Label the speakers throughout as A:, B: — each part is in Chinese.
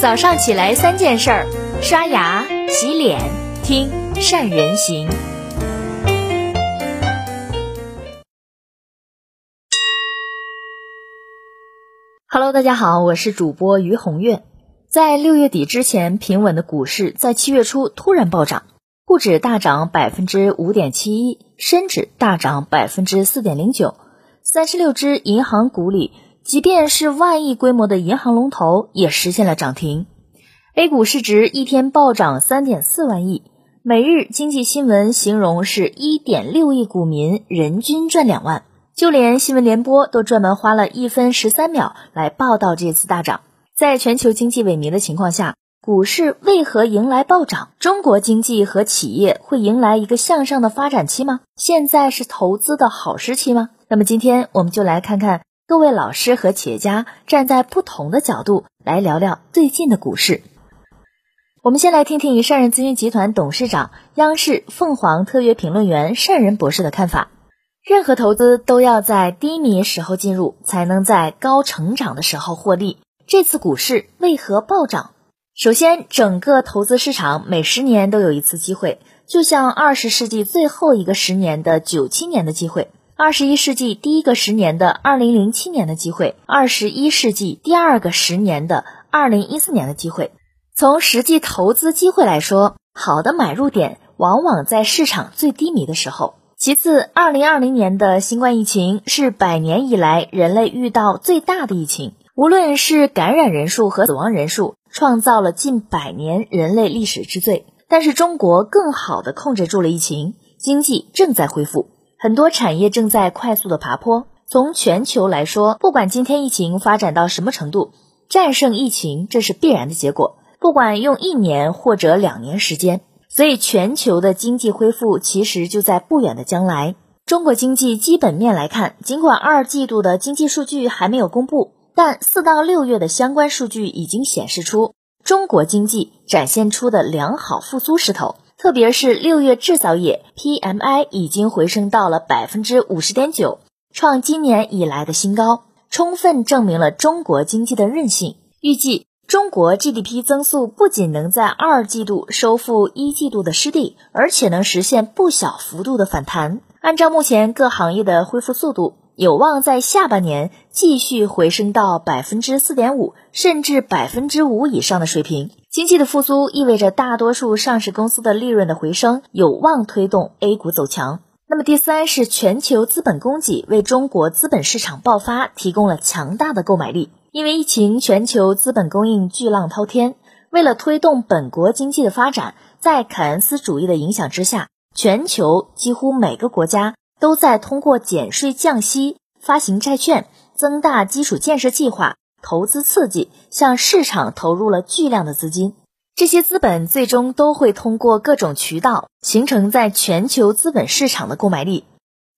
A: 早上起来三件事儿：刷牙、洗脸、听善人行。Hello，大家好，我是主播于红月。在六月底之前平稳的股市，在七月初突然暴涨，沪指大涨百分之五点七一，深指大涨百分之四点零九。三十六只银行股里。即便是万亿规模的银行龙头也实现了涨停，A 股市值一天暴涨三点四万亿。每日经济新闻形容是一点六亿股民人均赚两万，就连新闻联播都专门花了一分十三秒来报道这次大涨。在全球经济萎靡的情况下，股市为何迎来暴涨？中国经济和企业会迎来一个向上的发展期吗？现在是投资的好时期吗？那么今天我们就来看看。各位老师和企业家站在不同的角度来聊聊最近的股市。我们先来听听善人咨询集团董事长、央视凤凰特约评论员善人博士的看法。任何投资都要在低迷时候进入，才能在高成长的时候获利。这次股市为何暴涨？首先，整个投资市场每十年都有一次机会，就像二十世纪最后一个十年的九七年的机会。二十一世纪第一个十年的二零零七年的机会，二十一世纪第二个十年的二零一四年的机会。从实际投资机会来说，好的买入点往往在市场最低迷的时候。其次，二零二零年的新冠疫情是百年以来人类遇到最大的疫情，无论是感染人数和死亡人数，创造了近百年人类历史之最。但是中国更好的控制住了疫情，经济正在恢复。很多产业正在快速的爬坡。从全球来说，不管今天疫情发展到什么程度，战胜疫情这是必然的结果。不管用一年或者两年时间，所以全球的经济恢复其实就在不远的将来。中国经济基本面来看，尽管二季度的经济数据还没有公布，但四到六月的相关数据已经显示出中国经济展现出的良好复苏势头。特别是六月制造业 PMI 已经回升到了百分之五十点九，创今年以来的新高，充分证明了中国经济的韧性。预计中国 GDP 增速不仅能在二季度收复一季度的失地，而且能实现不小幅度的反弹。按照目前各行业的恢复速度，有望在下半年继续回升到百分之四点五，甚至百分之五以上的水平。经济的复苏意味着大多数上市公司的利润的回升，有望推动 A 股走强。那么第三是全球资本供给为中国资本市场爆发提供了强大的购买力。因为疫情，全球资本供应巨浪滔天。为了推动本国经济的发展，在凯恩斯主义的影响之下，全球几乎每个国家都在通过减税降息、发行债券、增大基础建设计划。投资刺激向市场投入了巨量的资金，这些资本最终都会通过各种渠道形成在全球资本市场的购买力。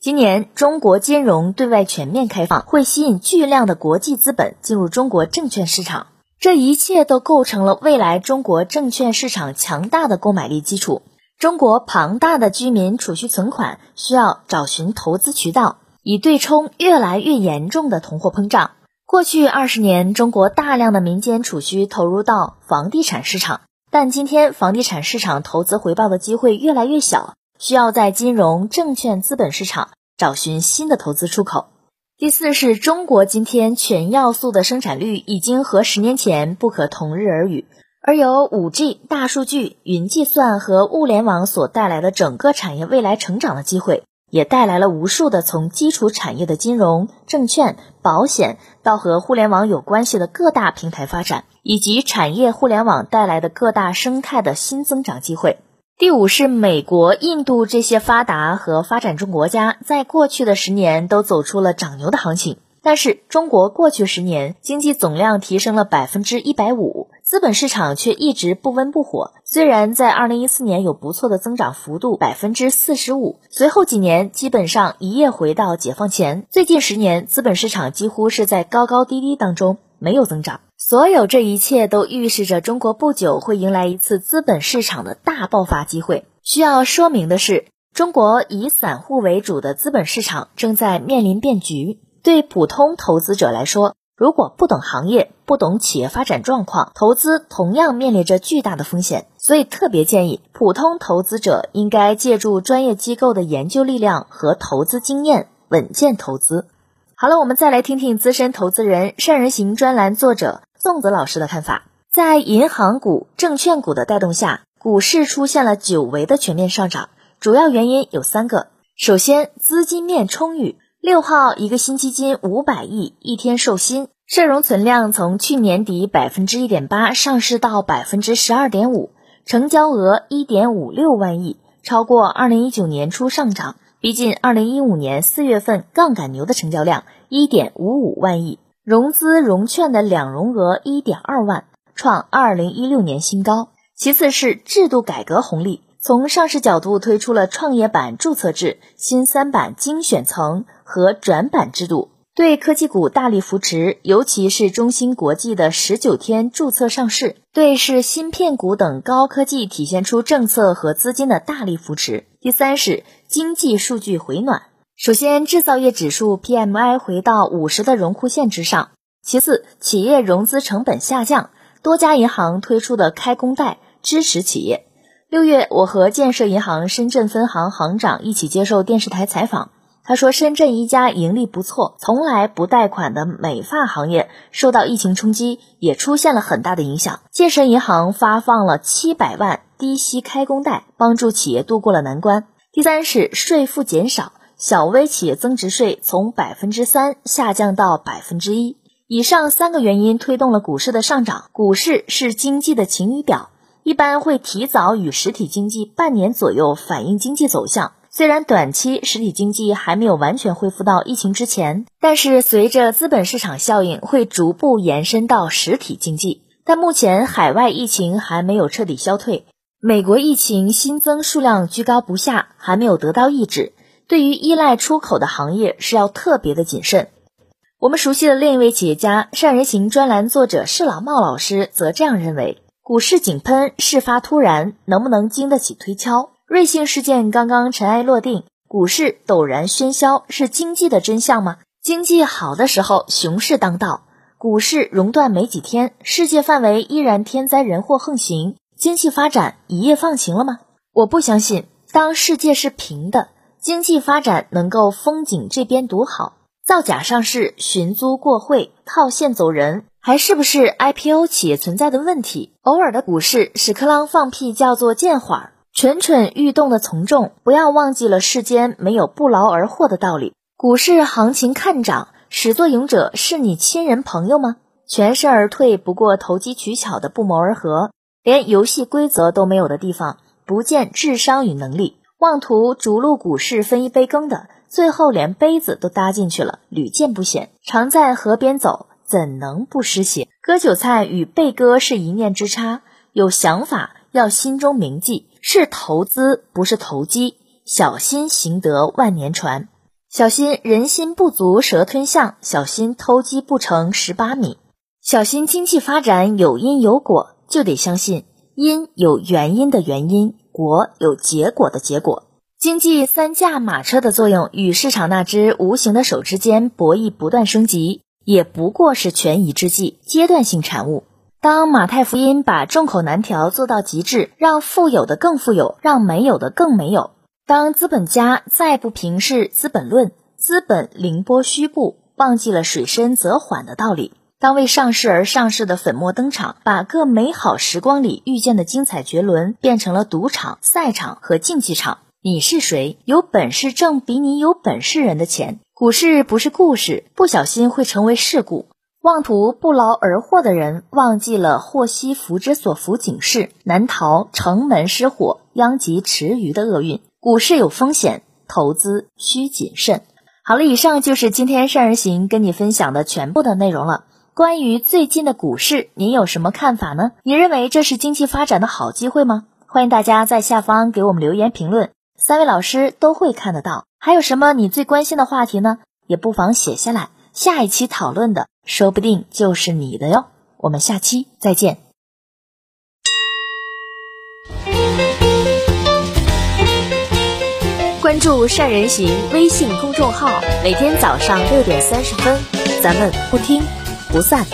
A: 今年中国金融对外全面开放，会吸引巨量的国际资本进入中国证券市场，这一切都构成了未来中国证券市场强大的购买力基础。中国庞大的居民储蓄存款需要找寻投资渠道，以对冲越来越严重的通货膨胀。过去二十年，中国大量的民间储蓄投入到房地产市场，但今天房地产市场投资回报的机会越来越小，需要在金融、证券、资本市场找寻新的投资出口。第四是中国今天全要素的生产率已经和十年前不可同日而语，而有五 G、大数据、云计算和物联网所带来的整个产业未来成长的机会。也带来了无数的从基础产业的金融、证券、保险到和互联网有关系的各大平台发展，以及产业互联网带来的各大生态的新增长机会。第五是美国、印度这些发达和发展中国家在过去的十年都走出了涨牛的行情。但是中国过去十年经济总量提升了百分之一百五，资本市场却一直不温不火。虽然在二零一四年有不错的增长幅度百分之四十五，随后几年基本上一夜回到解放前。最近十年资本市场几乎是在高高低低当中没有增长。所有这一切都预示着中国不久会迎来一次资本市场的大爆发机会。需要说明的是，中国以散户为主的资本市场正在面临变局。对普通投资者来说，如果不懂行业，不懂企业发展状况，投资同样面临着巨大的风险。所以特别建议普通投资者应该借助专业机构的研究力量和投资经验，稳健投资。好了，我们再来听听资深投资人善人行专栏作者宋子老师的看法。在银行股、证券股的带动下，股市出现了久违的全面上涨，主要原因有三个。首先，资金面充裕。六号，一个新基金五百亿一天售新，社融存量从去年底百分之一点八上市到百分之十二点五，成交额一点五六万亿，超过二零一九年初上涨，逼近二零一五年四月份杠杆牛的成交量一点五五万亿，融资融券的两融额一点二万，创二零一六年新高。其次是制度改革红利。从上市角度推出了创业板注册制、新三板精选层和转板制度，对科技股大力扶持，尤其是中芯国际的十九天注册上市，对是芯片股等高科技体现出政策和资金的大力扶持。第三是经济数据回暖，首先制造业指数 PMI 回到五十的荣枯线之上，其次企业融资成本下降，多家银行推出的开工贷支持企业。六月，我和建设银行深圳分行行长一起接受电视台采访。他说，深圳一家盈利不错、从来不贷款的美发行业受到疫情冲击，也出现了很大的影响。建设银行发放了七百万低息开工贷，帮助企业度过了难关。第三是税负减少，小微企业增值税从百分之三下降到百分之一。以上三个原因推动了股市的上涨。股市是经济的晴雨表。一般会提早与实体经济半年左右反映经济走向。虽然短期实体经济还没有完全恢复到疫情之前，但是随着资本市场效应会逐步延伸到实体经济。但目前海外疫情还没有彻底消退，美国疫情新增数量居高不下，还没有得到抑制。对于依赖出口的行业是要特别的谨慎。我们熟悉的另一位企业家善人行专栏作者施老茂老师则这样认为。股市井喷，事发突然，能不能经得起推敲？瑞幸事件刚刚尘埃落定，股市陡然喧嚣，是经济的真相吗？经济好的时候，熊市当道，股市熔断没几天，世界范围依然天灾人祸横行，经济发展一夜放晴了吗？我不相信。当世界是平的，经济发展能够风景这边独好，造假上市、寻租过会、套现走人。还是不是 IPO 企业存在的问题？偶尔的股市，屎壳郎放屁叫做见缓儿，蠢蠢欲动的从众，不要忘记了世间没有不劳而获的道理。股市行情看涨，始作俑者是你亲人朋友吗？全身而退，不过投机取巧的不谋而合，连游戏规则都没有的地方，不见智商与能力，妄图逐鹿股市分一杯羹的，最后连杯子都搭进去了，屡见不鲜。常在河边走。怎能不湿鞋？割韭菜与被割是一念之差。有想法要心中铭记，是投资不是投机。小心行得万年船，小心人心不足蛇吞象，小心偷鸡不成蚀把米，小心经济发展有因有果，就得相信因有原因的原因，果有结果的结果。经济三驾马车的作用与市场那只无形的手之间博弈不断升级。也不过是权宜之计，阶段性产物。当马太福音把众口难调做到极致，让富有的更富有，让没有的更没有；当资本家再不平视《资本论》，资本凌波虚步，忘记了水深则缓的道理；当为上市而上市的粉墨登场，把各美好时光里遇见的精彩绝伦变成了赌场、赛场和竞技场，你是谁？有本事挣比你有本事人的钱。股市不是故事，不小心会成为事故。妄图不劳而获的人，忘记了祸兮福之所伏警示，难逃城门失火、殃及池鱼的厄运。股市有风险，投资需谨慎。好了，以上就是今天善人行跟你分享的全部的内容了。关于最近的股市，您有什么看法呢？你认为这是经济发展的好机会吗？欢迎大家在下方给我们留言评论，三位老师都会看得到。还有什么你最关心的话题呢？也不妨写下来，下一期讨论的说不定就是你的哟。我们下期再见。关注善人行微信公众号，每天早上六点三十分，咱们不听不散。